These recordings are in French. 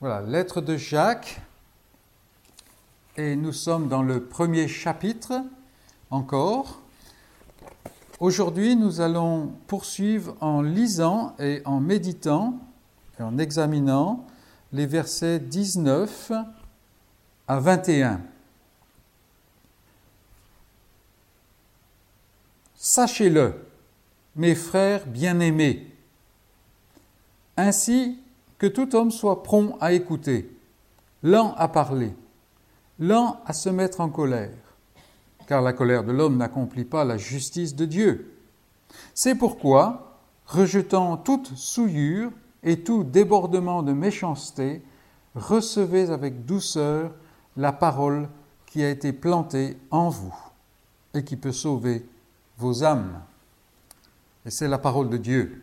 Voilà, lettre de Jacques. Et nous sommes dans le premier chapitre encore. Aujourd'hui, nous allons poursuivre en lisant et en méditant et en examinant les versets 19 à 21. Sachez-le, mes frères bien-aimés, ainsi que tout homme soit prompt à écouter, lent à parler, lent à se mettre en colère, car la colère de l'homme n'accomplit pas la justice de Dieu. C'est pourquoi, rejetant toute souillure et tout débordement de méchanceté, recevez avec douceur la parole qui a été plantée en vous et qui peut sauver vos âmes. Et c'est la parole de Dieu.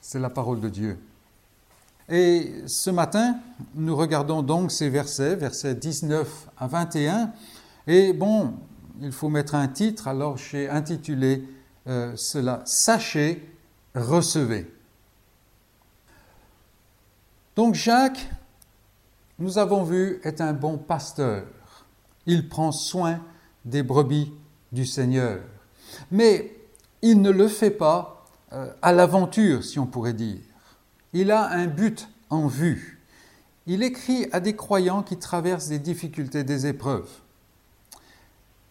C'est la parole de Dieu. Et ce matin, nous regardons donc ces versets, versets 19 à 21. Et bon, il faut mettre un titre, alors j'ai intitulé euh, cela Sachez, recevez. Donc Jacques, nous avons vu, est un bon pasteur. Il prend soin des brebis du Seigneur. Mais il ne le fait pas euh, à l'aventure, si on pourrait dire. Il a un but en vue. Il écrit à des croyants qui traversent des difficultés, des épreuves.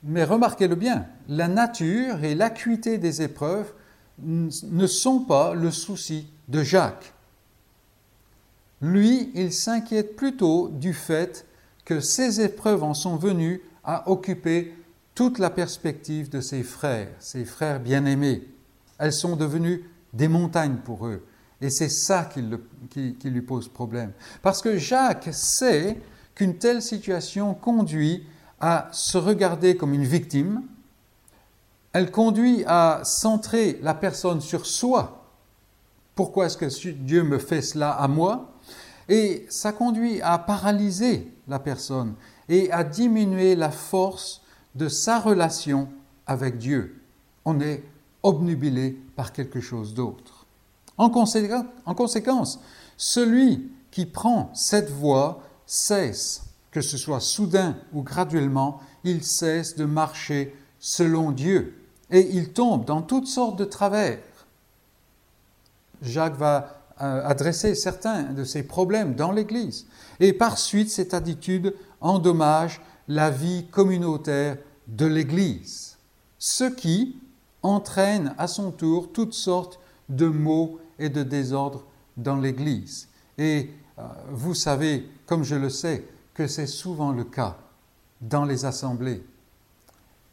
Mais remarquez-le bien, la nature et l'acuité des épreuves ne sont pas le souci de Jacques. Lui, il s'inquiète plutôt du fait que ces épreuves en sont venues à occuper toute la perspective de ses frères, ses frères bien-aimés. Elles sont devenues des montagnes pour eux. Et c'est ça qui, lui pose problème. Parce que Jacques sait qu'une telle situation conduit à se regarder comme une victime, elle conduit à centrer la personne sur soi. Pourquoi est-ce que Dieu me fait cela à moi? Et ça conduit à paralyser la personne et à diminuer la force de sa relation avec Dieu. On est obnubilé par quelque chose d'autre. En, conséquence, celui qui prend cette voie cesse, que ce soit soudain ou graduellement, il cesse de marcher selon Dieu et il tombe dans toutes sortes de travers. Jacques va euh, adresser certains de ses problèmes dans l'Église et par suite cette attitude endommage la vie communautaire de l'Église, ce qui entraîne à son tour toutes sortes de maux et de désordre dans l'Église. Et euh, vous savez, comme je le sais, que c'est souvent le cas dans les assemblées.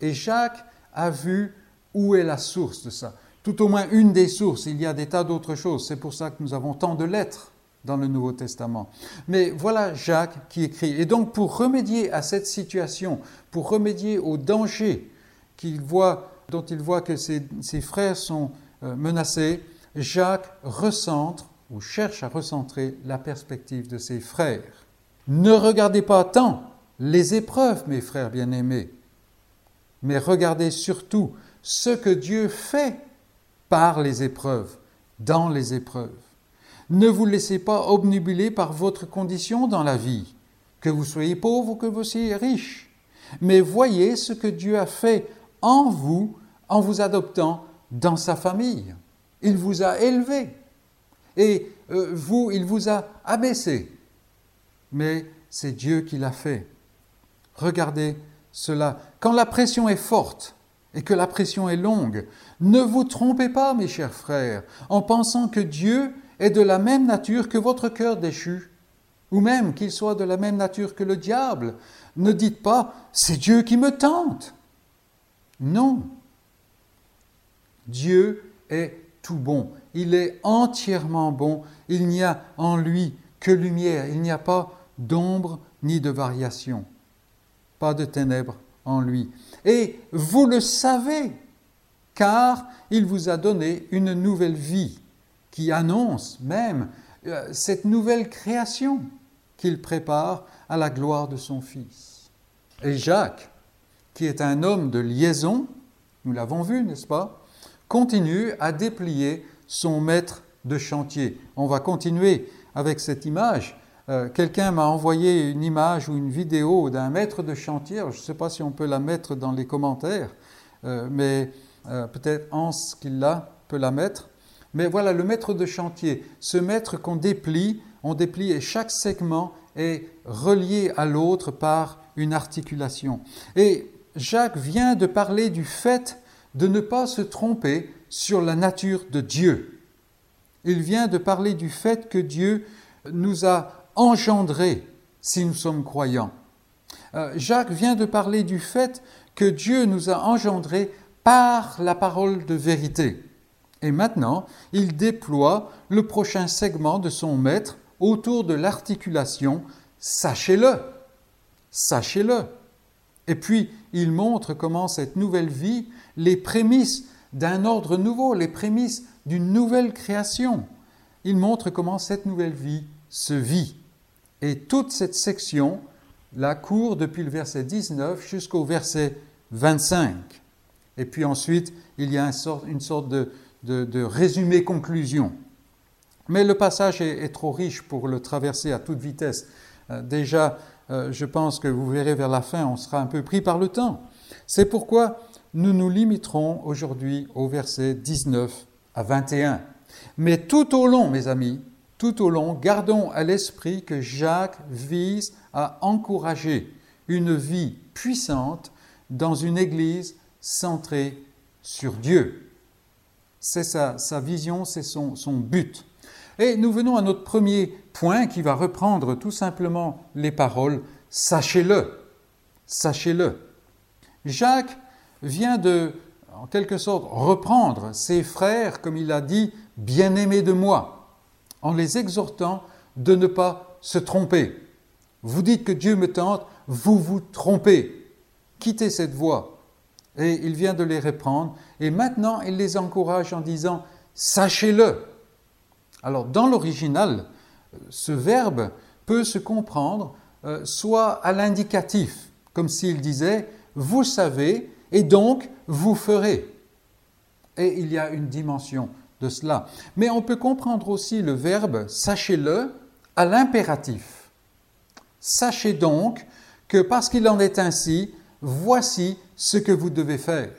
Et Jacques a vu où est la source de ça. Tout au moins une des sources, il y a des tas d'autres choses. C'est pour ça que nous avons tant de lettres dans le Nouveau Testament. Mais voilà Jacques qui écrit. Et donc pour remédier à cette situation, pour remédier au danger qu'il voit, dont il voit que ses, frères sont euh, menacés, Jacques recentre ou cherche à recentrer la perspective de ses frères. Ne regardez pas tant les épreuves, mes frères bien-aimés, mais regardez surtout ce que Dieu fait par les épreuves, dans les épreuves. Ne vous laissez pas obnubiler par votre condition dans la vie, que vous soyez pauvre ou que vous soyez riche, mais voyez ce que Dieu a fait en vous en vous adoptant dans sa famille. Il vous a élevé. Et euh, vous, il vous a abaissé. Mais c'est Dieu qui l'a fait. Regardez cela. Quand la pression est forte et que la pression est longue, ne vous trompez pas, mes chers frères, en pensant que Dieu est de la même nature que votre cœur déchu, ou même qu'il soit de la même nature que le diable. Ne dites pas, c'est Dieu qui me tente. Non. Dieu est tout bon. Il est entièrement bon. Il n'y a en lui que lumière. Il n'y a pas d'ombre ni de variation. Pas de ténèbres en lui. Et vous le savez, car il vous a donné une nouvelle vie qui annonce même euh, cette nouvelle création qu'il prépare à la gloire de son Fils. Et Jacques, qui est un homme de liaison, nous l'avons vu, n'est-ce pas, continue à déplier son maître de chantier. On va continuer avec cette image Euh, quelqu'un m'a envoyé une image ou une vidéo d'un maître de chantier. je ne sais pas si on peut la mettre dans les commentaires, euh, mais euh, peut-être Hans qui l'a peut la mettre. Mais voilà, le maître de chantier, ce maître qu'on déplie, on déplie et chaque segment est relié à l'autre par une articulation. Et Jacques vient de parler du fait de ne pas se tromper sur la nature de Dieu. Il vient de parler du fait que Dieu nous a engendrés si nous sommes croyants. Euh, Jacques vient de parler du fait que Dieu nous a engendrés par la parole de vérité. Et maintenant, il déploie le prochain segment de son maître autour de l'articulation Sachez-le, sachez-le. Et puis, il montre comment cette nouvelle vie, les prémices d'un ordre nouveau, les prémices d'une nouvelle création, il montre comment cette nouvelle vie se vit. Et toute cette section la court depuis le verset 19 jusqu'au verset 25. Et puis ensuite, il y a une sorte de, résumé-conclusion. Mais le passage est, trop riche pour le traverser à toute vitesse. Euh, déjà, euh, je pense que vous verrez vers la fin, on sera un peu pris par le temps. C'est pourquoi nous nous limiterons aujourd'hui au verset 19 à 21. Mais tout au long, mes amis, tout au long, gardons à l'esprit que Jacques vise à encourager une vie puissante dans une Église centrée sur Dieu. C'est sa, vision, c'est son, son but. Et nous venons à notre premier point qui va reprendre tout simplement les paroles Sachez-le, sachez-le. Jacques vient de, en quelque sorte, reprendre ses frères, comme il a dit, bien-aimés de moi, en les exhortant de ne pas se tromper. Vous dites que Dieu me tente, vous vous trompez. Quittez cette voie. Et il vient de les reprendre, et maintenant il les encourage en disant, sachez-le. Alors dans l'original, ce verbe peut se comprendre euh, soit à l'indicatif, comme s'il disait vous savez et donc vous ferez. Et il y a une dimension de cela. Mais on peut comprendre aussi le verbe sachez-le à l'impératif. Sachez donc que parce qu'il en est ainsi, voici ce que vous devez faire.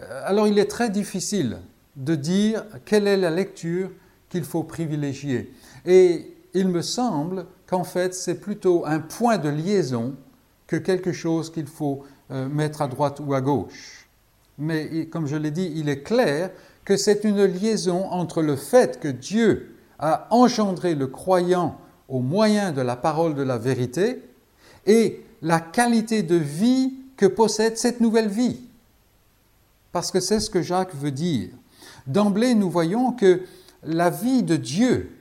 Euh, alors il est très difficile de dire quelle est la lecture qu'il faut privilégier. Et il me semble qu'en fait c'est plutôt un point de liaison que quelque chose qu'il faut euh, mettre à droite ou à gauche. Mais comme je l'ai dit, il est clair que c'est une liaison entre le fait que Dieu a engendré le croyant au moyen de la parole de la vérité et la qualité de vie que possède cette nouvelle vie. Parce que c'est ce que Jacques veut dire. D'emblée, nous voyons que la vie de Dieu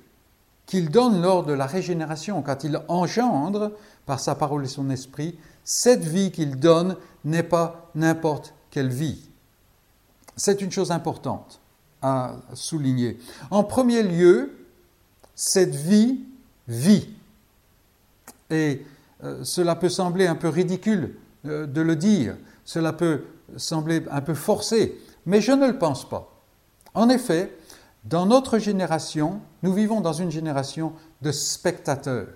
qu'il donne lors de la régénération, quand il engendre par sa parole et son esprit, cette vie qu'il donne n'est pas n'importe quelle vie. C'est une chose importante à souligner. En premier lieu, cette vie vit. Et euh, cela peut sembler un peu ridicule euh, de le dire, cela peut sembler un peu forcé, mais je ne le pense pas. En effet, dans notre génération, nous vivons dans une génération de spectateurs,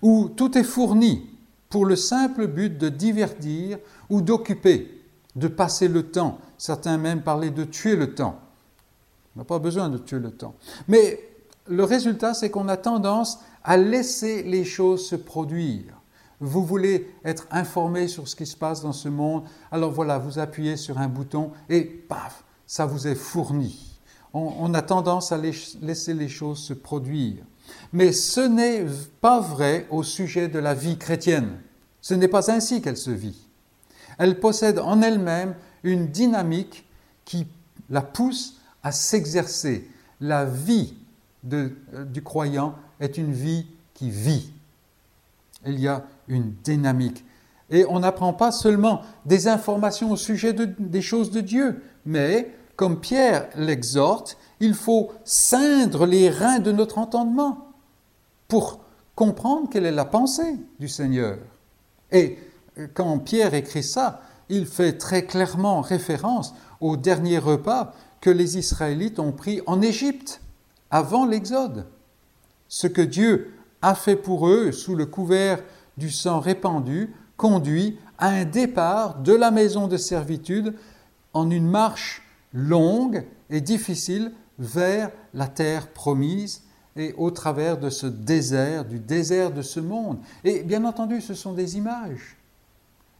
où tout est fourni pour le simple but de divertir ou d'occuper, de passer le temps. Certains même parlaient de tuer le temps. On n'a pas besoin de tuer le temps. Mais le résultat, c'est qu'on a tendance à laisser les choses se produire. Vous voulez être informé sur ce qui se passe dans ce monde, alors voilà, vous appuyez sur un bouton et paf, ça vous est fourni on, a tendance à laisser les choses se produire. Mais ce n'est pas vrai au sujet de la vie chrétienne. Ce n'est pas ainsi qu'elle se vit. Elle possède en elle-même une dynamique qui la pousse à s'exercer. La vie euh, du croyant est une vie qui vit. Il y a une dynamique. Et on n'apprend pas seulement des informations au sujet des choses de Dieu, mais comme Pierre l'exhorte, il faut ceindre les reins de notre entendement pour comprendre quelle est la pensée du Seigneur. Et quand Pierre écrit ça, il fait très clairement référence au dernier repas que les Israélites ont pris en Égypte, avant l'Exode. Ce que Dieu a fait pour eux sous le couvert du sang répandu conduit à un départ de la maison de servitude en une marche longue et difficile vers la terre promise et au travers de ce désert, du désert de ce monde. Et bien entendu, ce sont des images.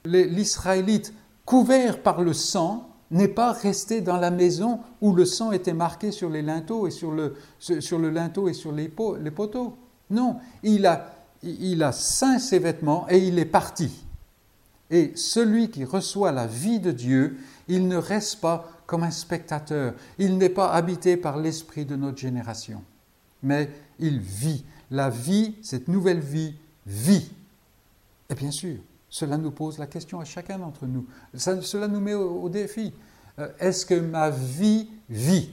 L'Israélite, couvert par le sang, n'est pas resté dans la maison où le sang était marqué sur les linteaux et sur le, sur le linteau et sur les, poteaux. Non, il a, il a ses vêtements et il est parti. Et celui qui reçoit la vie de Dieu, il ne reste pas comme un spectateur, il n'est pas habité par l'esprit de notre génération, mais il vit. La vie, cette nouvelle vie, vit. Et bien sûr, cela nous pose la question à chacun d'entre nous. cela nous met au, défi. Euh, est-ce que ma vie vit?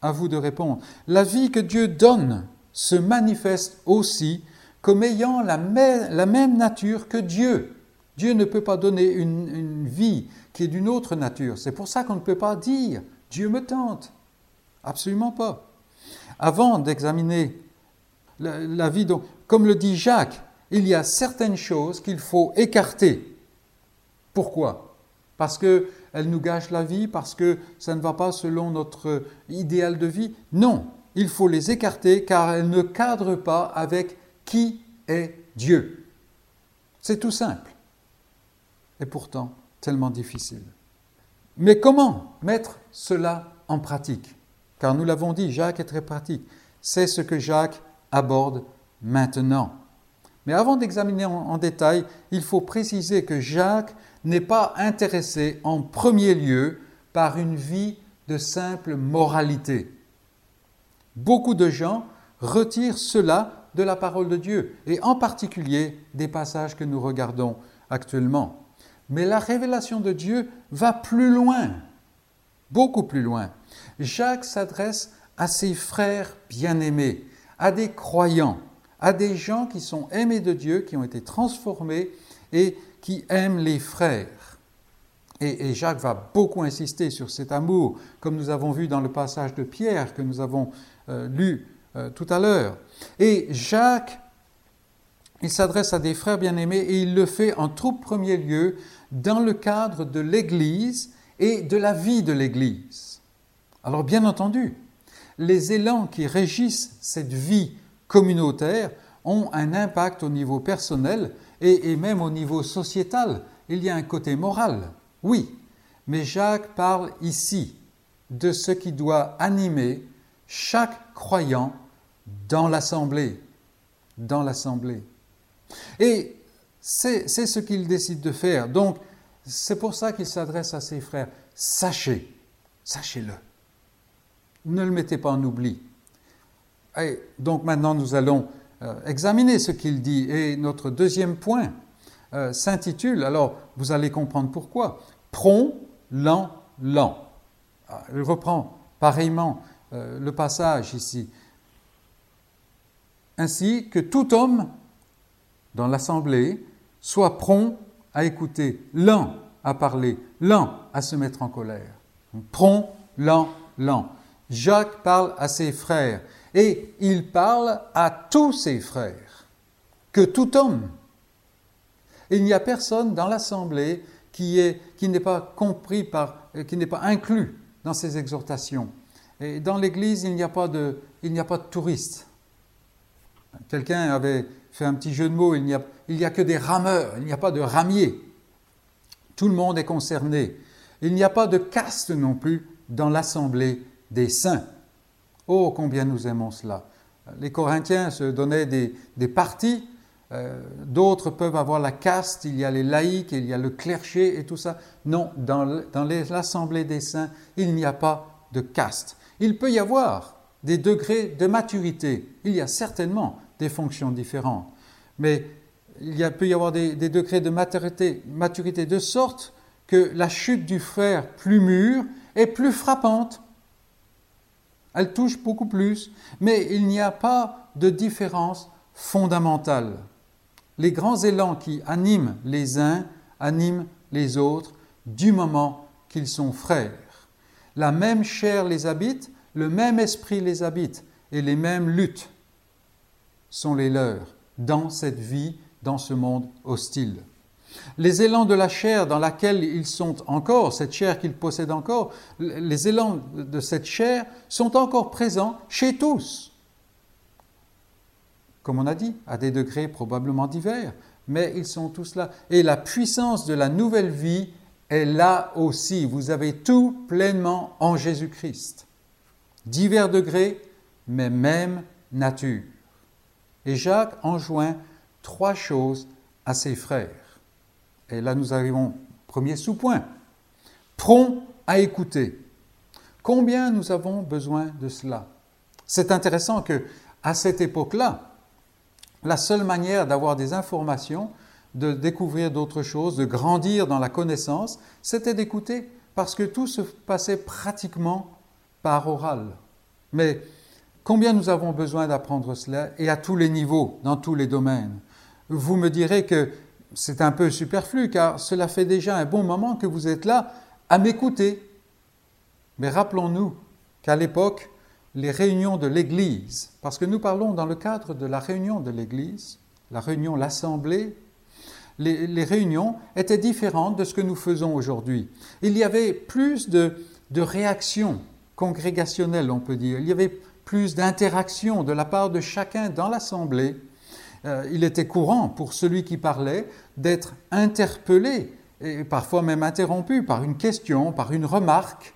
À vous de répondre. La vie que Dieu donne se manifeste aussi comme ayant la même, nature que Dieu. Dieu ne peut pas donner une, vie qui est d'une autre nature. C'est pour ça qu'on ne peut pas dire Dieu me tente. Absolument pas. Avant d'examiner la, vie, comme le dit Jacques, il y a certaines choses qu'il faut écarter. Pourquoi? Parce qu'elles nous gâchent la vie, parce que ça ne va pas selon notre idéal de vie? Non, il faut les écarter car elles ne cadrent pas avec qui est Dieu. C'est tout simple. Et pourtant, tellement difficile. Mais comment mettre cela en pratique? Car nous l'avons dit, Jacques est très pratique. C'est ce que Jacques aborde maintenant. Mais avant d'examiner en, détail, il faut préciser que Jacques n'est pas intéressé en premier lieu par une vie de simple moralité. Beaucoup de gens retirent cela de la parole de Dieu, et en particulier des passages que nous regardons actuellement. Mais la révélation de Dieu va plus loin, beaucoup plus loin. Jacques s'adresse à ses frères bien-aimés, à des croyants, à des gens qui sont aimés de Dieu, qui ont été transformés et qui aiment les frères. Et, Jacques va beaucoup insister sur cet amour, comme nous avons vu dans le passage de Pierre que nous avons euh, lu euh, tout à l'heure. Et Jacques, il s'adresse à des frères bien-aimés et il le fait en tout premier lieu dans le cadre de l'Église et de la vie de l'Église. Alors bien entendu, les élans qui régissent cette vie communautaire ont un impact au niveau personnel et, même au niveau sociétal. Il y a un côté moral, oui, mais Jacques parle ici de ce qui doit animer chaque croyant dans l'assemblée. Dans l'assemblée. Et c'est ce qu'il décide de faire. Donc, c'est pour ça qu'il s'adresse à ses frères. Sachez, sachez-le. Ne le mettez pas en oubli. Et donc maintenant, nous allons euh, examiner ce qu'il dit. Et notre deuxième point euh, s'intitule, alors vous allez comprendre pourquoi, prompt, lent, lent. Ah, je reprends pareillement euh, le passage ici ainsi que tout homme dans l'assemblée soit prompt à écouter, lent à parler, lent à se mettre en colère. Prompt, lent, lent. Jacques parle à ses frères et il parle à tous ses frères, que tout homme. Il n'y a personne dans l'assemblée qui, qui n'est pas compris par, qui n'est pas inclus dans ces exhortations. Et dans l'Église, il n'y a pas de, il n'y a pas de touristes. Quelqu'un avait fait un petit jeu de mots, il n'y a, a que des rameurs, il n'y a pas de ramiers. Tout le monde est concerné. Il n'y a pas de caste non plus dans l'assemblée des saints. Oh, combien nous aimons cela. Les Corinthiens se donnaient des, des partis, euh, d'autres peuvent avoir la caste, il y a les laïcs, il y a le clergé et tout ça. Non, dans, dans l'assemblée des saints, il n'y a pas de caste. Il peut y avoir des degrés de maturité. Il y a certainement des fonctions différentes. Mais il y a, peut y avoir des, degrés de maturité, maturité de sorte que la chute du frère plus mûr est plus frappante. Elle touche beaucoup plus, mais il n'y a pas de différence fondamentale. Les grands élans qui animent les uns animent les autres du moment qu'ils sont frères. La même chair les habite, le même esprit les habite, et les mêmes luttes sont les leurs dans cette vie, dans ce monde hostile. Les élans de la chair dans laquelle ils sont encore, cette chair qu'ils possèdent encore, les élans de cette chair sont encore présents chez tous. Comme on a dit, à des degrés probablement divers, mais ils sont tous là. Et la puissance de la nouvelle vie est là aussi. Vous avez tout pleinement en Jésus-Christ. Divers degrés, mais même nature. Et Jacques enjoint trois choses à ses frères. Et là, nous arrivons au premier sous-point. Prompt à écouter. Combien nous avons besoin de cela? C'est intéressant que, à cette époque-là, la seule manière d'avoir des informations, de découvrir d'autres choses, de grandir dans la connaissance, c'était d'écouter, parce que tout se passait pratiquement par oral. Mais combien nous avons besoin d'apprendre cela, et à tous les niveaux, dans tous les domaines? Vous me direz que c'est un peu superflu, car cela fait déjà un bon moment que vous êtes là à m'écouter. Mais rappelons-nous qu'à l'époque, les réunions de l'Église, parce que nous parlons dans le cadre de la réunion de l'Église, la réunion, l'Assemblée, les, réunions étaient différentes de ce que nous faisons aujourd'hui. Il y avait plus de, de réactions congrégationnelles, on peut dire. Il y avait plus d'interactions de la part de chacun dans l'Assemblée. Euh, il était courant pour celui qui parlait d'être interpellé et parfois même interrompu par une question, par une remarque.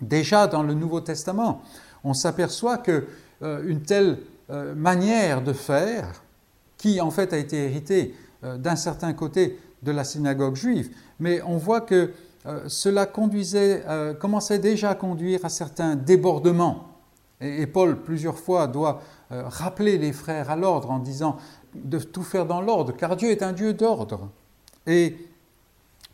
Déjà dans le Nouveau Testament, on s'aperçoit que euh, une telle euh, manière de faire, qui en fait a été héritée d'un certain côté de la synagogue juive, mais on voit que cela conduisait, commençait déjà à conduire à certains débordements. Et, Paul, plusieurs fois, doit rappeler les frères à l'ordre en disant de tout faire dans l'ordre, car Dieu est un Dieu d'ordre. Et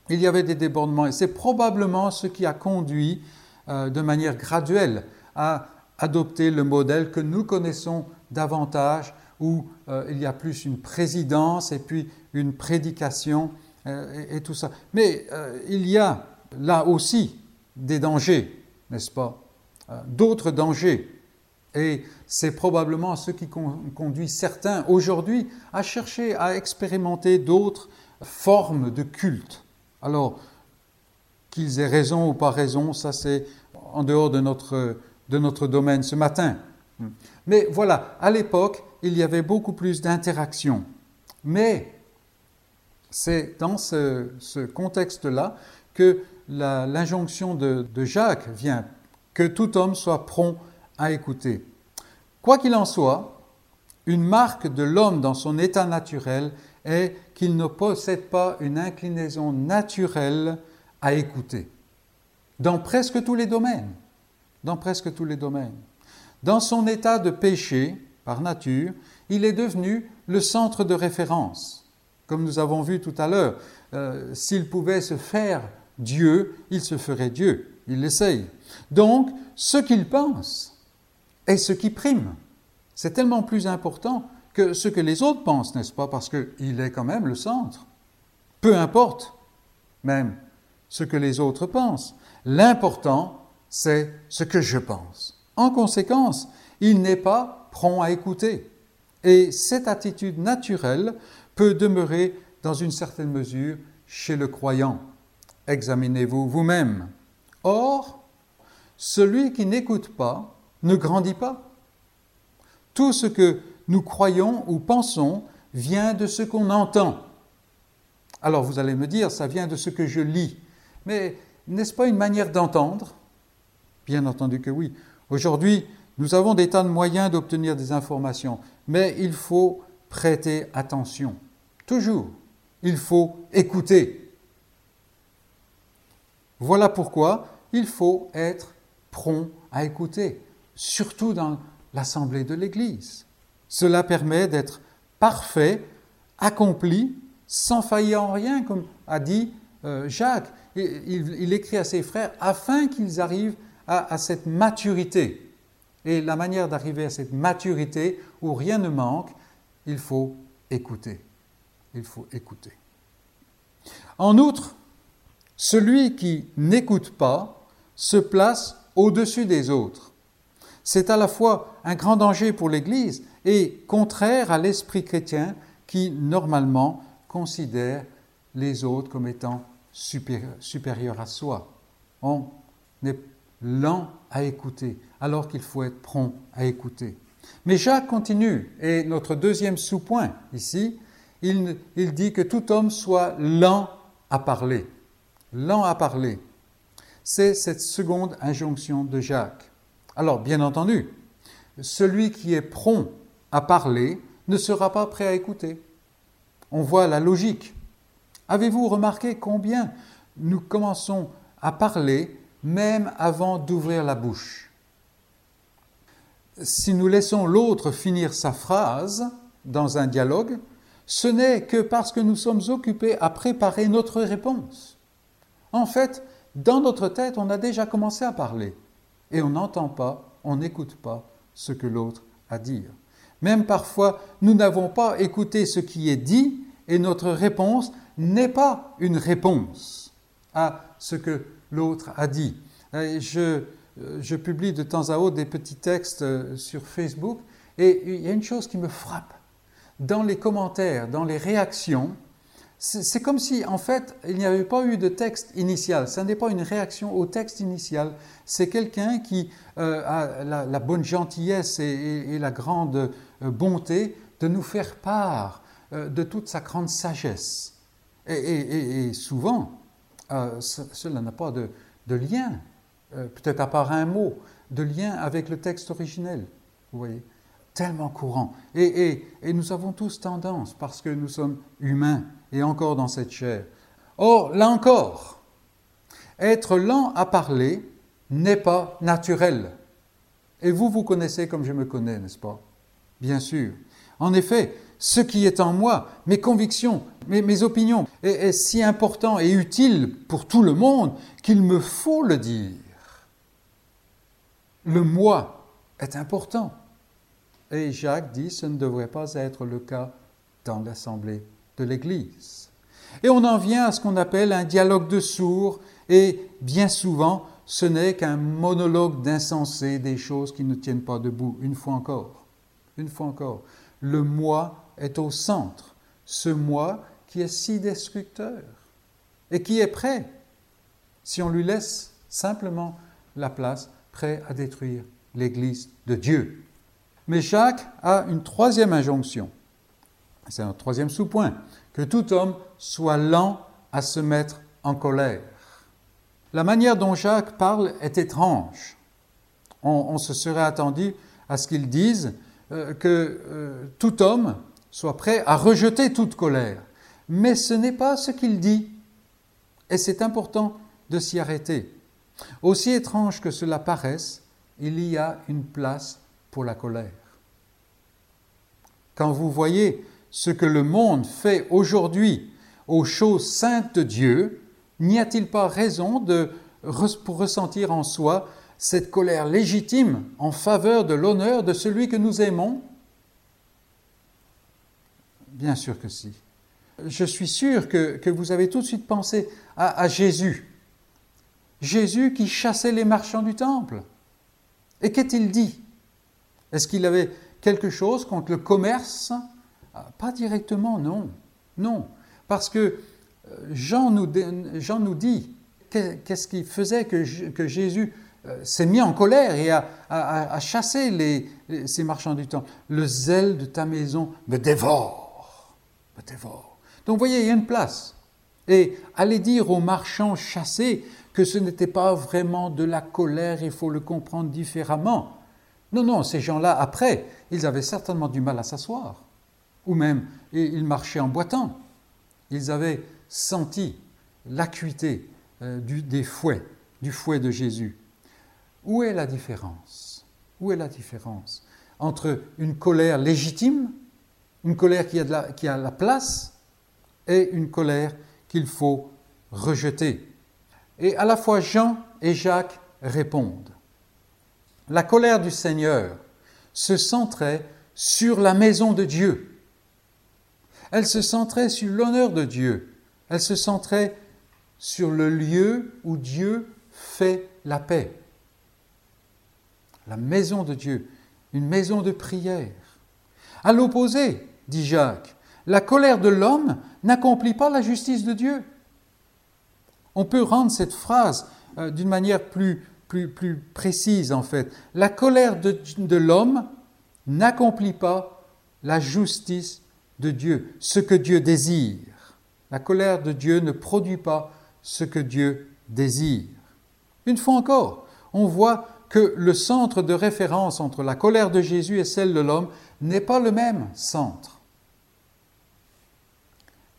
il y avait des débordements, et c'est probablement ce qui a conduit de manière graduelle à adopter le modèle que nous connaissons davantage, où euh, il y a plus une présidence et puis une prédication euh, et, tout ça. Mais euh, il y a là aussi des dangers, n'est-ce pas? D'autres dangers. Et c'est probablement ce qui conduit certains aujourd'hui à chercher à expérimenter d'autres formes de culte. Alors, qu'ils aient raison ou pas raison, ça c'est en dehors de notre de notre domaine ce matin. Mais voilà, à l'époque, il y avait beaucoup plus d'interactions. Mais c'est dans ce, contexte-là que l'injonction de, de Jacques vient, que tout homme soit prompt à écouter. Quoi qu'il en soit, une marque de l'homme dans son état naturel est qu'il ne possède pas une inclinaison naturelle à écouter, dans presque tous les domaines dans presque tous les domaines. Dans son état de péché, par nature, il est devenu le centre de référence. Comme nous avons vu tout à l'heure, euh, s'il pouvait se faire Dieu, il se ferait Dieu. Il l'essaye. Donc, ce qu'il pense est ce qui prime. C'est tellement plus important que ce que les autres pensent, n'est-ce pas Parce qu'il est quand même le centre. Peu importe même ce que les autres pensent. L'important, c'est ce que je pense. En conséquence, il n'est pas prompt à écouter. Et cette attitude naturelle peut demeurer dans une certaine mesure chez le croyant. Examinez-vous vous-même. Or, celui qui n'écoute pas ne grandit pas. Tout ce que nous croyons ou pensons vient de ce qu'on entend. Alors vous allez me dire, ça vient de ce que je lis. Mais n'est-ce pas une manière d'entendre? Bien entendu que oui. Aujourd'hui, nous avons des tas de moyens d'obtenir des informations, mais il faut prêter attention. Toujours, il faut écouter. Voilà pourquoi il faut être prompt à écouter, surtout dans l'assemblée de l'Église. Cela permet d'être parfait, accompli, sans faillir en rien, comme a dit euh, Jacques. Il, il écrit à ses frères afin qu'ils arrivent à, cette maturité. Et la manière d'arriver à cette maturité où rien ne manque, il faut écouter. Il faut écouter. En outre, celui qui n'écoute pas se place au-dessus des autres. C'est à la fois un grand danger pour l'Église et contraire à l'esprit chrétien qui, normalement, considère les autres comme étant supérieurs à soi. On est lent à écouter, alors qu'il faut être prompt à écouter. Mais Jacques continue, et notre deuxième sous-point ici, il, il, dit que tout homme soit lent à parler. Lent à parler. C'est cette seconde injonction de Jacques. Alors, bien entendu, celui qui est prompt à parler ne sera pas prêt à écouter. On voit la logique. Avez-vous remarqué combien nous commençons à parler même avant d'ouvrir la bouche? Si nous laissons l'autre finir sa phrase dans un dialogue, ce n'est que parce que nous sommes occupés à préparer notre réponse. En fait, dans notre tête, on a déjà commencé à parler et on n'entend pas, on n'écoute pas ce que l'autre a à dire. Même parfois, nous n'avons pas écouté ce qui est dit et notre réponse n'est pas une réponse à ce que l'autre a dit. Je, je, publie de temps à autre des petits textes euh, sur Facebook et il y a une chose qui me frappe. Dans les commentaires, dans les réactions, c'est comme si, en fait, il n'y avait pas eu de texte initial. Ce n'est pas une réaction au texte initial. C'est quelqu'un qui euh, a la, bonne gentillesse et, la grande euh, bonté de nous faire part euh, de toute sa grande sagesse. Et, souvent, cela n'a pas de, de lien, peut-être à part un mot, de lien avec le texte originel. Vous voyez Tellement courant. et nous avons tous tendance, parce que nous sommes humains, et encore dans cette chair. Or, là encore, être lent à parler n'est pas naturel. Et vous, vous connaissez comme je me connais, n'est-ce pas? Bien sûr. En effet, ce qui est en moi, mes convictions, mes, opinions, est, si important et utile pour tout le monde qu'il me faut le dire. Le moi est important. Et Jacques dit, ce ne devrait pas être le cas dans l'Assemblée l'Église. Et on en vient à ce qu'on appelle un dialogue de sourds, et bien souvent, ce n'est qu'un monologue d'insensés, des choses qui ne tiennent pas debout, une fois encore. Une fois encore. Le moi est au centre, ce moi qui est si destructeur et qui est prêt, si on lui laisse simplement la place, prêt à détruire l'Église de Dieu. Mais Jacques a une troisième injonction. C'est un troisième sous-point, que tout homme soit lent à se mettre en colère. La manière dont Jacques parle est étrange. On, se serait attendu à ce qu'il dise euh, que euh, tout homme soit prêt à rejeter toute colère. Mais ce n'est pas ce qu'il dit. Et c'est important de s'y arrêter. Aussi étrange que cela paraisse, il y a une place pour la colère. Quand vous voyez ce que le monde fait aujourd'hui aux choses saintes de Dieu, n'y a-t-il pas raison de, pour ressentir en soi cette colère légitime en faveur de l'honneur de celui que nous aimons? Bien sûr que si. Je suis sûr que, vous avez tout de suite pensé à, à Jésus. Jésus qui chassait les marchands du temple. Et qu'est-il dit? Est-ce qu'il avait quelque chose contre le commerce? Pas directement, non. Non. Parce que euh, Jean nous, dit qu'est-ce qui faisait que, Jésus euh, s'est mis en colère et a, chassé ces marchands du temps. Le zèle de ta maison me dévore. Me dévore. Donc vous voyez, il y a une place. Et aller dire aux marchands chassés que ce n'était pas vraiment de la colère, il faut le comprendre différemment. Non, non, ces gens-là, après, ils avaient certainement du mal à s'asseoir ou même ils marchaient en boitant. Ils avaient senti l'acuité euh, des fouets, du fouet de Jésus. Où est la différence? Où est la différence entre une colère légitime, une colère qui a, la, qui a la place, et une colère qu'il faut rejeter? Et à la fois Jean et Jacques répondent. La colère du Seigneur se centrait sur la maison de Dieu elle se centrait sur l'honneur de Dieu. Elle se centrait sur le lieu où Dieu fait la paix. la maison de Dieu, une maison de prière. À l'opposé, dit Jacques, la colère de l'homme n'accomplit pas la justice de Dieu. On peut rendre cette phrase euh, d'une manière plus, précise en fait. La colère de, de l'homme n'accomplit pas la justice de Dieu, ce que Dieu désire. La colère de Dieu ne produit pas ce que Dieu désire. Une fois encore, on voit que le centre de référence entre la colère de Jésus et celle de l'homme n'est pas le même centre.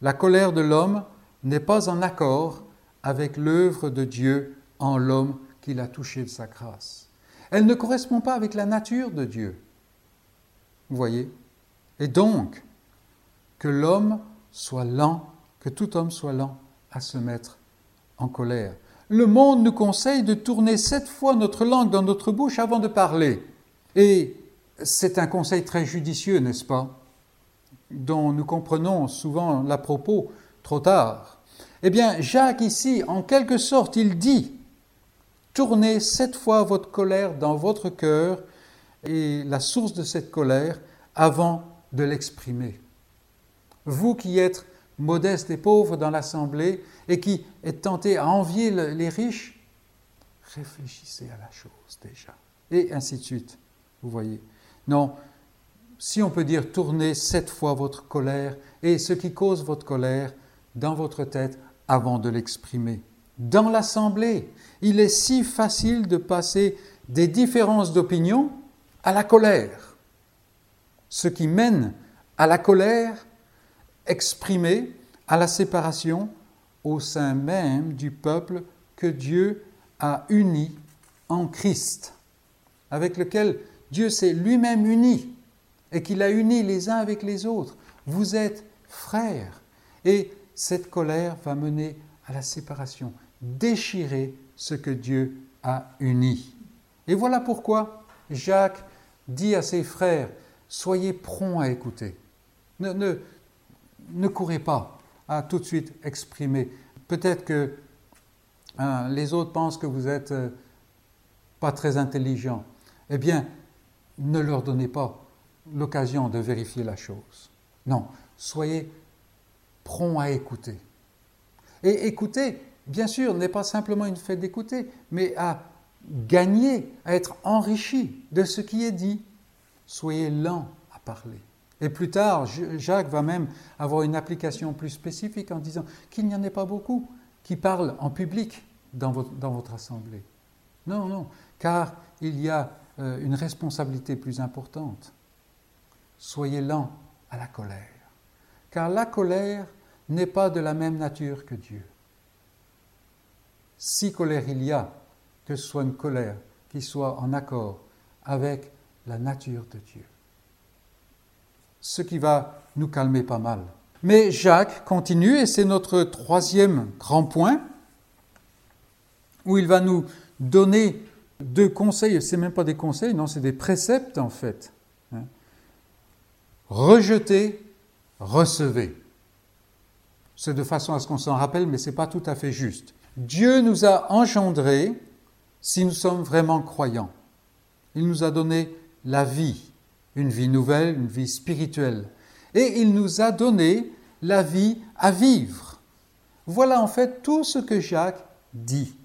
La colère de l'homme n'est pas en accord avec l'œuvre de Dieu en l'homme qu'il a touché de sa grâce. Elle ne correspond pas avec la nature de Dieu. Vous voyez? Et donc, que l'homme soit lent, que tout homme soit lent à se mettre en colère. Le monde nous conseille de tourner sept fois notre langue dans notre bouche avant de parler. Et c'est un conseil très judicieux, n'est-ce pas dont nous comprenons souvent l'à propos trop tard. Eh bien, Jacques ici, en quelque sorte, il dit, tournez sept fois votre colère dans votre cœur et la source de cette colère avant de l'exprimer. Vous qui êtes modeste et pauvre dans l'assemblée et qui êtes tenté à envier les riches, réfléchissez à la chose déjà. Et ainsi de suite. Vous voyez. Non, si on peut dire, tournez sept fois votre colère et ce qui cause votre colère dans votre tête avant de l'exprimer. Dans l'assemblée, il est si facile de passer des différences d'opinion à la colère. Ce qui mène à la colère exprimée, à la séparation au sein même du peuple que Dieu a uni en Christ, avec lequel Dieu s'est lui-même uni et qu'il a uni les uns avec les autres. Vous êtes frères. Et cette colère va mener à la séparation, déchirer ce que Dieu a uni. Et voilà pourquoi Jacques dit à ses frères, soyez prompts à écouter. Ne, ne courez pas à tout de suite exprimer. Peut-être que hein, les autres pensent que vous n'êtes euh, pas très intelligent. Eh bien, ne leur donnez pas l'occasion de vérifier la chose. Non, soyez prompt à écouter. Et écouter, bien sûr, n'est pas simplement une fait d'écouter, mais à gagner, à être enrichi de ce qui est dit. Soyez lent à parler. Et plus tard, Jacques va même avoir une application plus spécifique en disant qu'il n'y en ait pas beaucoup qui parlent en public dans votre, assemblée. Non, non, car il y a euh, une responsabilité plus importante soyez lents à la colère, car la colère n'est pas de la même nature que Dieu. Si colère il y a, que ce soit une colère qui soit en accord avec la nature de Dieu. Ce qui va nous calmer pas mal. Mais Jacques continue, et c'est notre troisième grand point, où il va nous donner deux conseils, c'est même pas des conseils, non, c'est des préceptes en fait. Rejetez, recevez. C'est de façon à ce qu'on s'en rappelle, mais ce n'est pas tout à fait juste. Dieu nous a engendrés si nous sommes vraiment croyants. Il nous a donné la vie, une vie nouvelle, une vie spirituelle. Et il nous a donné la vie à vivre. Voilà en fait tout ce que Jacques dit.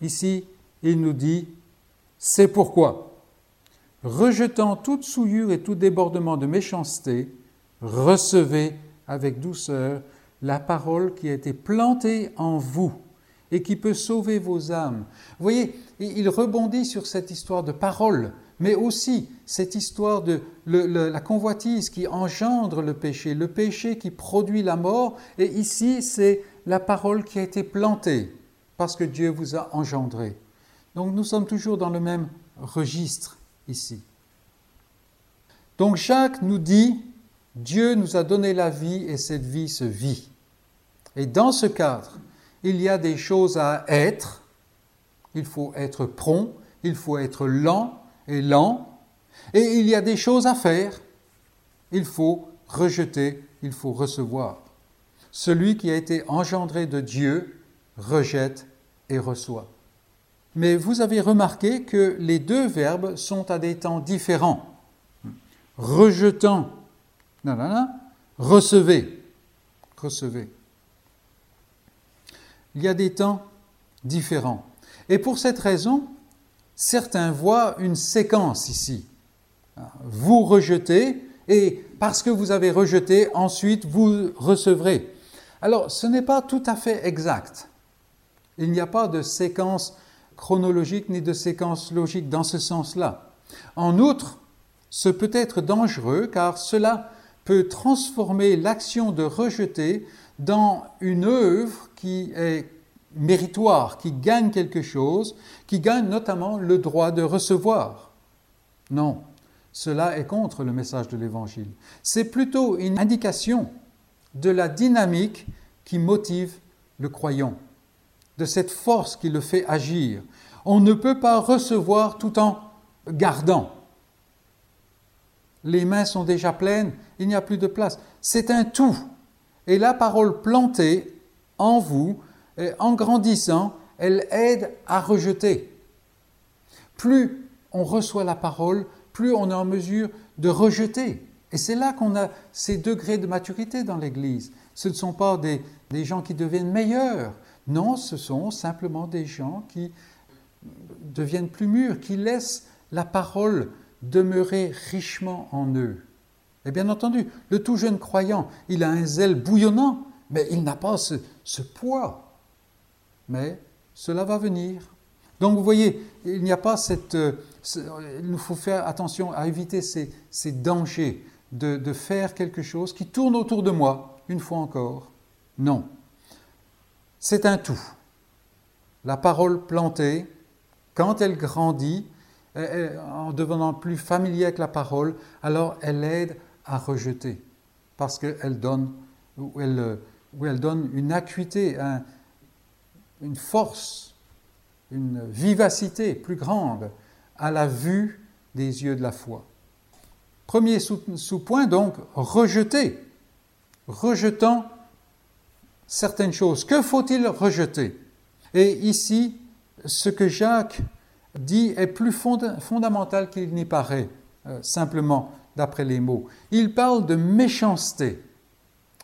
Ici, il nous dit, c'est pourquoi rejetant toute souillure et tout débordement de méchanceté, recevez avec douceur la parole qui a été plantée en vous et qui peut sauver vos âmes. Vous voyez, il rebondit sur cette histoire de parole, mais aussi cette histoire de la convoitise qui engendre le péché, le péché qui produit la mort, et ici c'est la parole qui a été plantée parce que Dieu vous a engendré. Donc nous sommes toujours dans le même registre ici. Donc Jacques nous dit, Dieu nous a donné la vie et cette vie se vit. Et dans ce cadre, il y a des choses à être, il faut être prompt, il faut être lent et lent, et il y a des choses à faire, il faut rejeter, il faut recevoir. Celui qui a été engendré de Dieu rejette et reçoit. mais vous avez remarqué que les deux verbes sont à des temps différents. Rejetant, recevez, recevez. Il y a des temps différents. Et pour cette raison, certains voient une séquence ici. Vous rejetez et parce que vous avez rejeté, ensuite vous recevrez. Alors ce n'est pas tout à fait exact. Il n'y a pas de séquence chronologique ni de séquence logique dans ce sens-là. En outre, ce peut être dangereux car cela peut transformer l'action de rejeter dans une œuvre qui est méritoire, qui gagne quelque chose, qui gagne notamment le droit de recevoir. Non, cela est contre le message de l'Évangile. C'est plutôt une indication de la dynamique qui motive le croyant, de cette force qui le fait agir. On ne peut pas recevoir tout en gardant. Les mains sont déjà pleines, il n'y a plus de place. C'est un tout. Et la parole plantée en vous, en grandissant, elle aide à rejeter. Plus on reçoit la parole, plus on est en mesure de rejeter. Et c'est là qu'on a ces degrés de maturité dans l'Église. Ce ne sont pas des, gens qui deviennent meilleurs. Non, ce sont simplement des gens qui deviennent plus mûrs, qui laissent la parole demeurer richement en eux. Et bien entendu, le tout jeune croyant, il a un zèle bouillonnant, mais il n'a pas ce, poids. Mais cela va venir. Donc vous voyez, il n'y a pas cette... Euh, il nous faut faire attention à éviter ces, dangers de, de, faire quelque chose qui tourne autour de moi, une fois encore. Non. C'est un tout. La parole plantée, quand elle grandit, en devenant plus familier avec la parole, alors elle aide à rejeter, parce qu'elle donne, elle, elle donne une acuité, une force, une vivacité plus grande à la vue des yeux de la foi. Premier sous-point, donc, rejeter. Rejetant certaines choses. Que faut-il rejeter? Et ici, ce que Jacques dit est plus fondamental qu'il n'y paraît, euh, simplement d'après les mots. Il parle de méchanceté.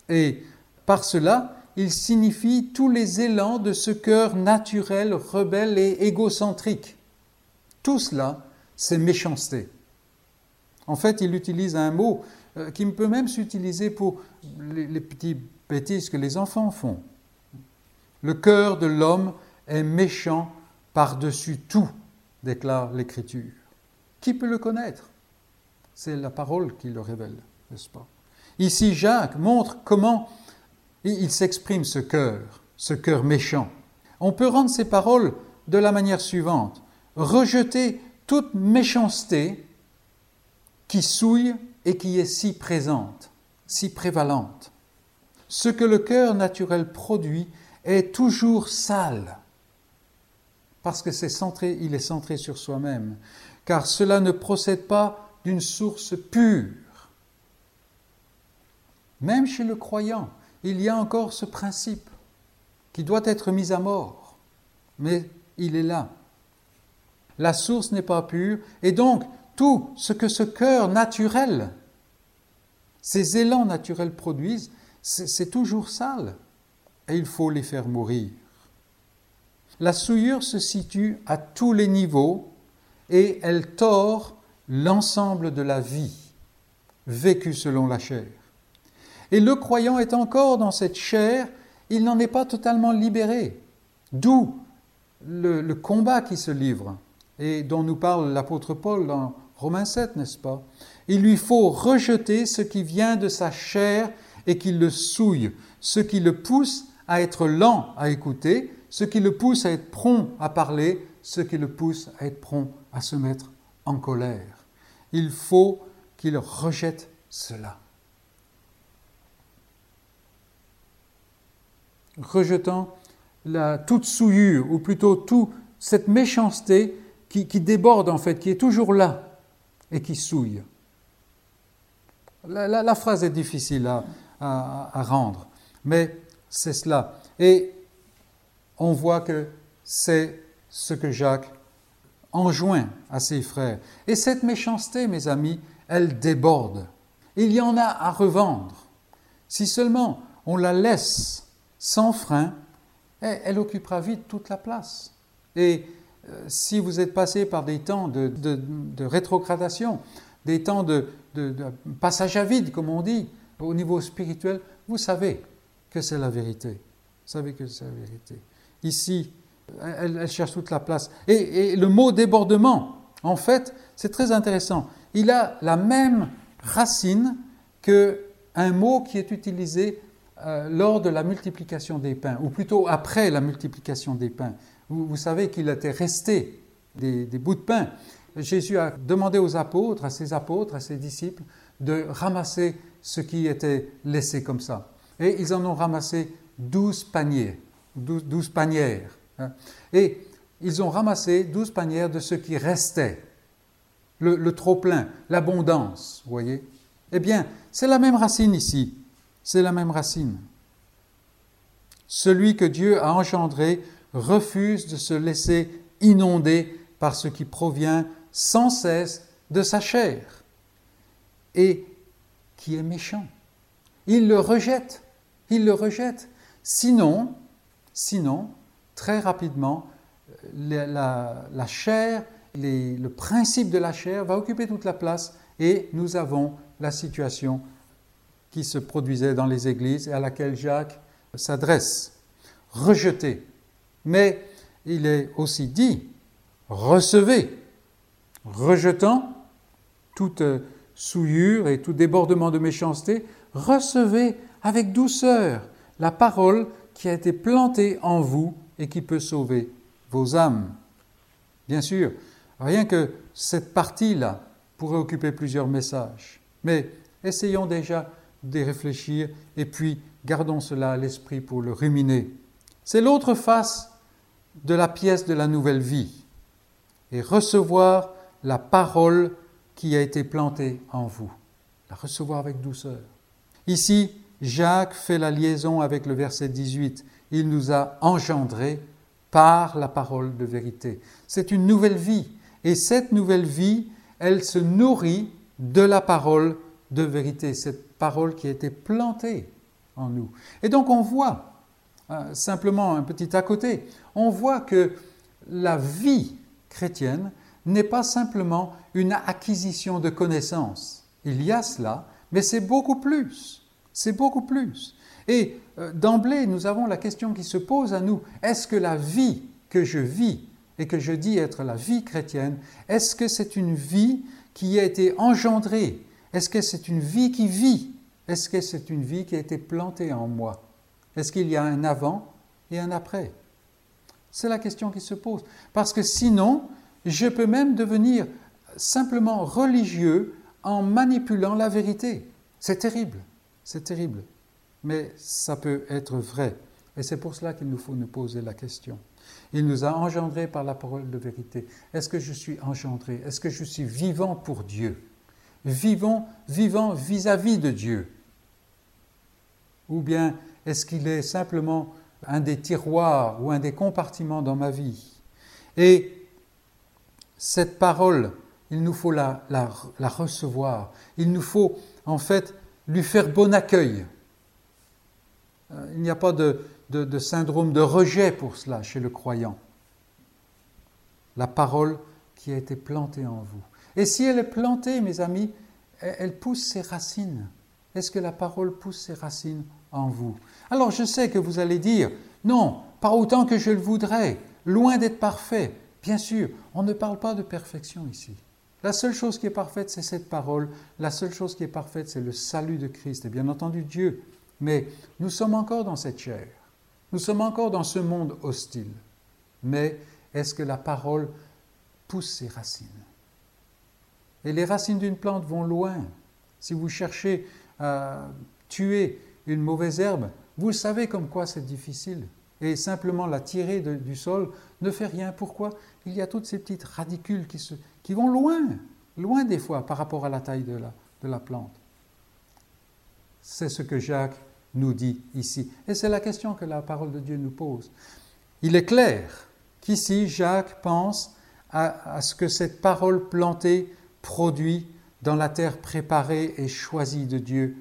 Et par cela, il signifie tous les élans de ce cœur naturel, rebelle et égocentrique. Tout cela, c'est méchanceté. En fait, il utilise un mot euh, qui peut même s'utiliser pour les, les petites bêtises que les enfants font. Le cœur de l'homme est méchant par-dessus tout, déclare l'Écriture. Qui peut le connaître? C'est la parole qui le révèle, n'est-ce pas? Ici, Jacques montre comment il s'exprime ce cœur, ce cœur méchant. On peut rendre ces paroles de la manière suivante. Rejeter toute méchanceté qui souille et qui est si présente, si prévalente. Ce que le cœur naturel produit est toujours sale, parce que c'est centré, il est centré sur soi-même, car cela ne procède pas d'une source pure. Même chez le croyant, il y a encore ce principe qui doit être mis à mort, mais il est là. La source n'est pas pure, et donc tout ce que ce cœur naturel, ces élans naturels produisent, c'est toujours sale, et il faut les faire mourir. La souillure se situe à tous les niveaux, et elle tord l'ensemble de la vie vécue selon la chair. Et le croyant est encore dans cette chair, il n'en est pas totalement libéré. D'où le, combat qui se livre et dont nous parle l'apôtre Paul dans Romains 7, n'est-ce pas? Il lui faut rejeter ce qui vient de sa chair et qui le souille, ce qui le pousse à être lent à écouter, ce qui le pousse à être prompt à parler, ce qui le pousse à être prompt à se mettre en colère. Il faut qu'il rejette cela. Rejetant la, toute souillure, ou plutôt toute cette méchanceté qui, déborde en fait, qui est toujours là et qui souille. La, phrase est difficile à rendre, mais c'est cela. Et on voit que c'est ce que Jacques enjoint à ses frères. Et cette méchanceté, mes amis, elle déborde. Il y en a à revendre. Si seulement on la laisse sans frein, elle occupera vite toute la place. Et euh, si vous êtes passé par des temps de, rétrogradation, des temps de, passage à vide, comme on dit, au niveau spirituel, vous savez que c'est la vérité. Vous savez que c'est la vérité. Ici, elle, cherche toute la place. Et, le mot débordement, en fait, c'est très intéressant. Il a la même racine qu'un mot qui est utilisé euh, lors de la multiplication des pains, ou plutôt après la multiplication des pains. Vous, savez qu'il était resté des, bouts de pain. Jésus a demandé aux apôtres, à ses apôtres, à ses disciples, de ramasser ce qui était laissé comme ça. Et ils en ont ramassé douze paniers, douze panières. Hein. Et ils ont ramassé douze panières de ce qui restait, le, trop-plein, l'abondance, vous voyez Eh bien, c'est la même racine ici, c'est la même racine. Celui que Dieu a engendré refuse de se laisser inonder par ce qui provient sans cesse de sa chair et qui est méchant. Il le rejette, il le rejette. Sinon, sinon, très rapidement, la, chair, le principe de la chair va occuper toute la place et nous avons la situation qui se produisait dans les églises et à laquelle Jacques s'adresse. Rejeter. Mais il est aussi dit, recevez, rejetant toute souillure et tout débordement de méchanceté, recevez avec douceur la parole qui a été plantée en vous et qui peut sauver vos âmes. Bien sûr, rien que cette partie-là pourrait occuper plusieurs messages, mais essayons déjà d'y réfléchir et puis gardons cela à l'esprit pour le ruminer. C'est l'autre face de la pièce de la nouvelle vie et recevoir la parole qui a été plantée en vous, la recevoir avec douceur. Ici, Jacques fait la liaison avec le verset 18 il nous a engendrés par la parole de vérité. C'est une nouvelle vie. Et cette nouvelle vie, elle se nourrit de la parole de vérité, cette parole qui a été plantée en nous. Et donc on voit, euh, simplement un petit à côté, on voit que la vie chrétienne n'est pas simplement une acquisition de connaissances. Il y a cela, mais c'est beaucoup plus. C'est beaucoup plus. Et euh, d'emblée, nous avons la question qui se pose à nous, est-ce que la vie que je vis et que je dis être la vie chrétienne, est-ce que c'est une vie qui a été engendrée? Est-ce que c'est une vie qui vit? Est-ce que c'est une vie qui a été plantée en moi? Est-ce qu'il y a un avant et un après? C'est la question qui se pose. Parce que sinon, je peux même devenir simplement religieux en manipulant la vérité. C'est terrible, c'est terrible mais ça peut être vrai. Et c'est pour cela qu'il nous faut nous poser la question. Il nous a engendrés par la parole de vérité. Est-ce que je suis engendré? Est-ce que je suis vivant pour Dieu? Vivant, vivant vis-à-vis de Dieu Ou bien est-ce qu'il est simplement un des tiroirs ou un des compartiments dans ma vie? Et cette parole, il nous faut la, la recevoir. Il nous faut en fait lui faire bon accueil. Euh, il n'y a pas de, syndrome de rejet pour cela chez le croyant. La parole qui a été plantée en vous. Et si elle est plantée, mes amis, elle pousse ses racines. Est-ce que la parole pousse ses racines en vous? Alors je sais que vous allez dire, non, pas autant que je le voudrais, loin d'être parfait. Bien sûr, on ne parle pas de perfection ici. La seule chose qui est parfaite, c'est cette parole. La seule chose qui est parfaite, c'est le salut de Christ. Et bien entendu, Dieu mais nous sommes encore dans cette chair. Nous sommes encore dans ce monde hostile. Mais est-ce que la parole pousse ses racines? Et les racines d'une plante vont loin. Si vous cherchez à tuer une mauvaise herbe, vous savez comme quoi c'est difficile. Et simplement la tirer du sol ne fait rien. Pourquoi? Il y a toutes ces petites radicules qui, vont loin, loin des fois par rapport à la taille de la plante. C'est ce que Jacques nous dit ici. Et c'est la question que la parole de Dieu nous pose. Il est clair qu'ici Jacques pense à, ce que cette parole plantée produit dans la terre préparée et choisie de Dieu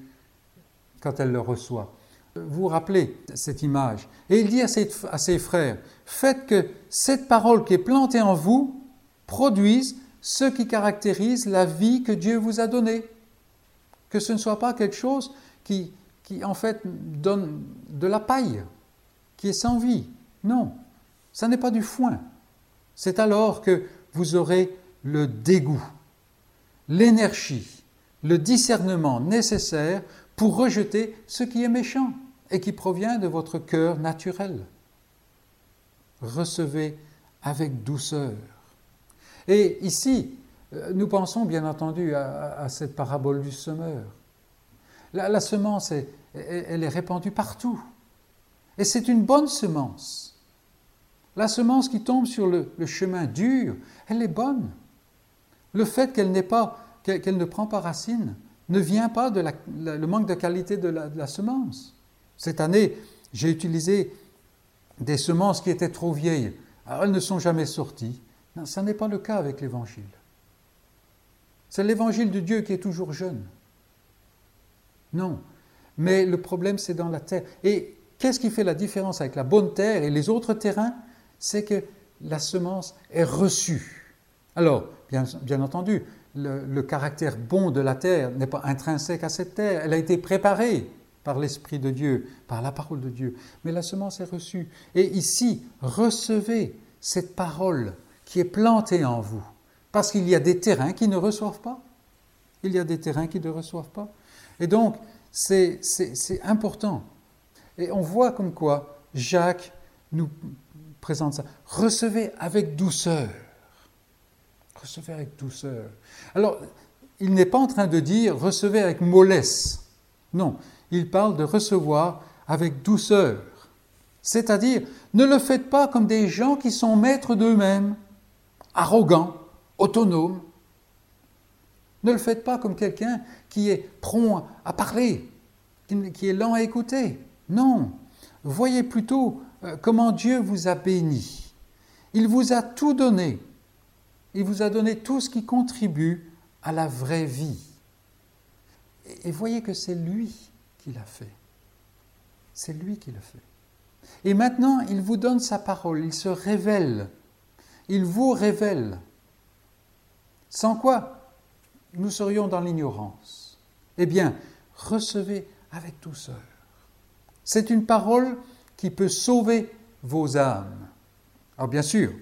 quand elle le reçoit. Vous rappelez cette image. Et il dit à ses, à ses frères, faites que cette parole qui est plantée en vous produise ce qui caractérise la vie que Dieu vous a donnée. Que ce ne soit pas quelque chose qui, qui en fait donne de la paille, qui est sans vie. Non, ça n'est pas du foin. C'est alors que vous aurez le dégoût, l'énergie, le discernement nécessaire pour rejeter ce qui est méchant et qui provient de votre cœur naturel. Recevez avec douceur. Et ici, euh, nous pensons bien entendu à, cette parabole du semeur. La, semence, elle est répandue partout. Et c'est une bonne semence. La semence qui tombe sur le, chemin dur, elle est bonne. Le fait qu'elle ne prend pas racine, ne vient pas de le manque de qualité de la, semence. Cette année, j'ai utilisé des semences qui étaient trop vieilles. Elles ne sont jamais sorties. Non, ça n'est pas le cas avec l'Évangile. C'est l'Évangile de Dieu qui est toujours jeune. Non. Mais le problème, c'est dans la terre. Et qu'est-ce qui fait la différence avec la bonne terre et les autres terrains? C'est que la semence est reçue. Alors, bien, entendu, le, caractère bon de la terre n'est pas intrinsèque à cette terre, elle a été préparée par l'Esprit de Dieu, par la parole de Dieu, mais la semence est reçue. Et ici, recevez cette parole qui est plantée en vous, parce qu'il y a des terrains qui ne reçoivent pas. Il y a des terrains qui ne reçoivent pas. Et donc, c'est important. Et on voit comme quoi Jacques nous présente ça. Recevez avec douceur recevez avec douceur. Alors, il n'est pas en train de dire recevez avec mollesse. Non, il parle de recevoir avec douceur. C'est-à-dire, ne le faites pas comme des gens qui sont maîtres d'eux-mêmes, arrogants, autonomes. Ne le faites pas comme quelqu'un qui est prompt à parler, qui est lent à écouter. Non, voyez plutôt euh, comment Dieu vous a béni. Il vous a tout donné. Il vous a donné tout ce qui contribue à la vraie vie. Et voyez que c'est lui qui l'a fait. C'est lui qui l'a fait. Et maintenant, il vous donne sa parole, il se révèle. Il vous révèle. Sans quoi nous serions dans l'ignorance. Eh bien, recevez avec douceur. C'est une parole qui peut sauver vos âmes. Alors bien sûr,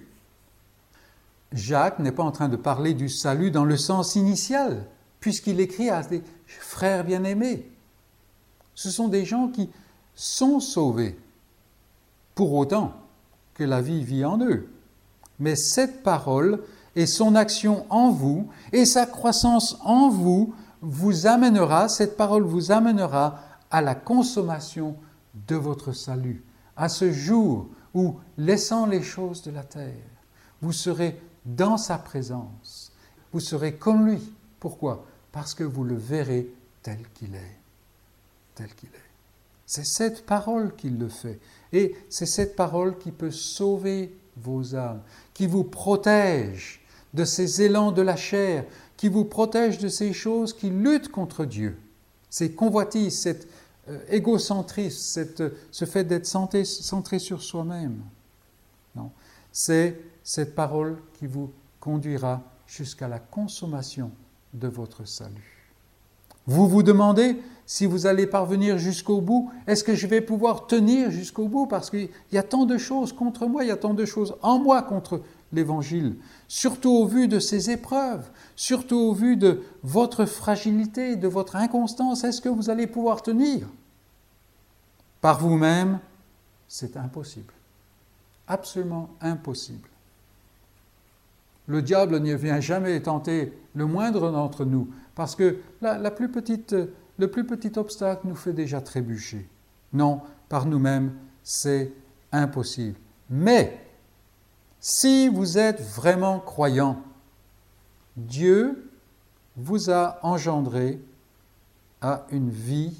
Jacques n'est pas en train de parler du salut dans le sens initial, puisqu'il écrit à des frères bien-aimés. Ce sont des gens qui sont sauvés, pour autant que la vie vit en eux. Mais cette parole et son action en vous et sa croissance en vous vous amènera, cette parole vous amènera à la consommation de votre salut, à ce jour où, laissant les choses de la terre, vous serez dans sa présence. Vous serez comme lui. Pourquoi? Parce que vous le verrez tel qu'il est. Tel qu'il est. C'est cette parole qui le fait. Et c'est cette parole qui peut sauver vos âmes, qui vous protège de ces élans de la chair, qui vous protège de ces choses qui luttent contre Dieu. Ces convoitises, cet euh, égocentrisme, ce fait d'être centré sur soi-même. Non, c'est cette parole qui vous conduira jusqu'à la consommation de votre salut. Vous vous demandez si vous allez parvenir jusqu'au bout, est-ce que je vais pouvoir tenir jusqu'au bout? Parce qu'il y a tant de choses contre moi, il y a tant de choses en moi contre l'Évangile, surtout au vu de ces épreuves, surtout au vu de votre fragilité, de votre inconstance, est-ce que vous allez pouvoir tenir? Par vous-même, c'est impossible, absolument impossible. Le diable ne vient jamais tenter le moindre d'entre nous, parce que la, plus petite, le plus petit obstacle nous fait déjà trébucher. Non, par nous-mêmes, c'est impossible. Mais, si vous êtes vraiment croyant, Dieu vous a engendré à une vie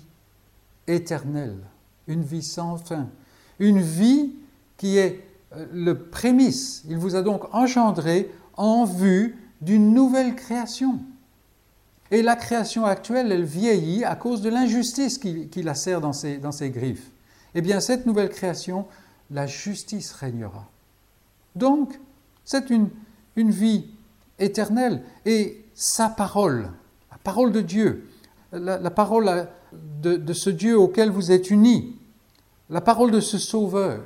éternelle, une vie sans fin, une vie qui est euh, le prémisse, il vous a donc engendré en vue d'une nouvelle création. Et la création actuelle, elle vieillit à cause de l'injustice qui, la serre dans ses, griffes. Eh bien, cette nouvelle création, la justice régnera. Donc, c'est une, vie éternelle. Et sa parole, la parole de Dieu, la, parole de, de, ce Dieu auquel vous êtes unis, la parole de ce Sauveur,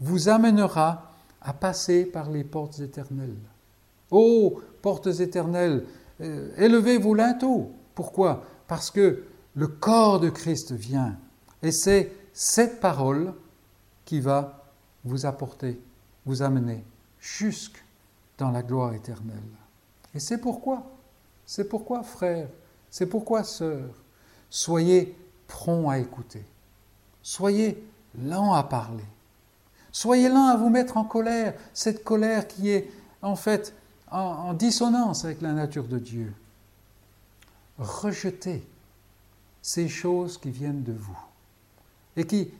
vous amènera à passer par les portes éternelles. Ô portes éternelles, euh, élevez vos linteaux. Pourquoi? Parce que le corps de Christ vient. Et c'est cette parole qui va vous apporter, vous amener jusque dans la gloire éternelle. Et c'est pourquoi, c'est pourquoi, frères, c'est pourquoi, sœurs, soyez prompts à écouter, soyez lents à parler, soyez lents à vous mettre en colère, cette colère qui est en fait en, dissonance avec la nature de Dieu. Rejetez ces choses qui viennent de vous et qui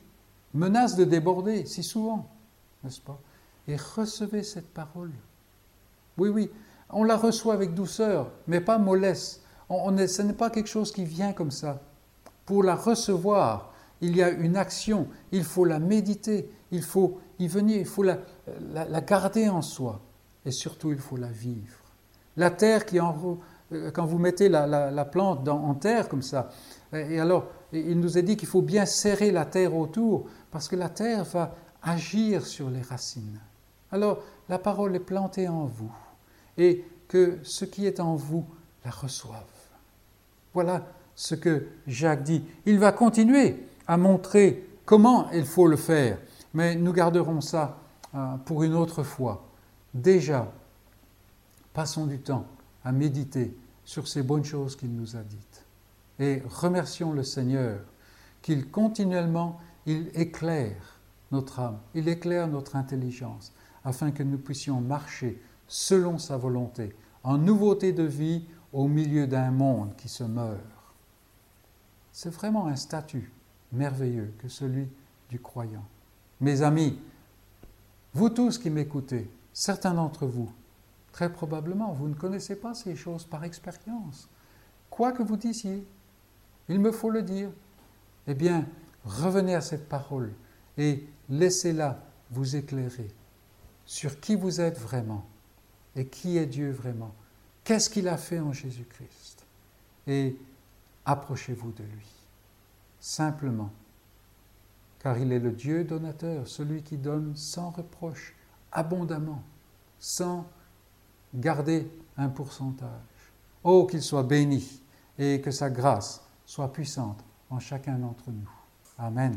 menacent de déborder si souvent, n'est-ce pas? Et recevez cette parole. Oui, oui, on la reçoit avec douceur, mais pas mollesse. On, ce n'est pas quelque chose qui vient comme ça. Pour la recevoir, il y a une action, il faut la méditer, il faut y venir, il faut la, garder en soi, et surtout il faut la vivre. La terre qui euh, quand vous mettez la, plante en terre comme ça, et alors il nous est dit qu'il faut bien serrer la terre autour, parce que la terre va agir sur les racines. Alors la parole est plantée en vous et que ce qui est en vous la reçoive. Voilà ce que Jacques dit. Il va continuer à montrer comment il faut le faire, mais nous garderons ça euh, pour une autre fois. Déjà, passons du temps à méditer sur ces bonnes choses qu'il nous a dites. Et remercions le Seigneur qu'il continuellement, éclaire notre âme, il éclaire notre intelligence, afin que nous puissions marcher selon sa volonté, en nouveauté de vie au milieu d'un monde qui se meurt. C'est vraiment un statut merveilleux que celui du croyant. Mes amis, vous tous qui m'écoutez, certains d'entre vous, très probablement, vous ne connaissez pas ces choses par expérience. Quoi que vous disiez, il me faut le dire. Eh bien, revenez à cette parole et laissez-la vous éclairer sur qui vous êtes vraiment et qui est Dieu vraiment Qu'est-ce qu'il a fait en Jésus-Christ? Et approchez-vous de lui, simplement, car il est le Dieu donateur, celui qui donne sans reproche, abondamment, sans garder un pourcentage. Oh, qu'il soit béni et que sa grâce soit puissante en chacun d'entre nous. Amen.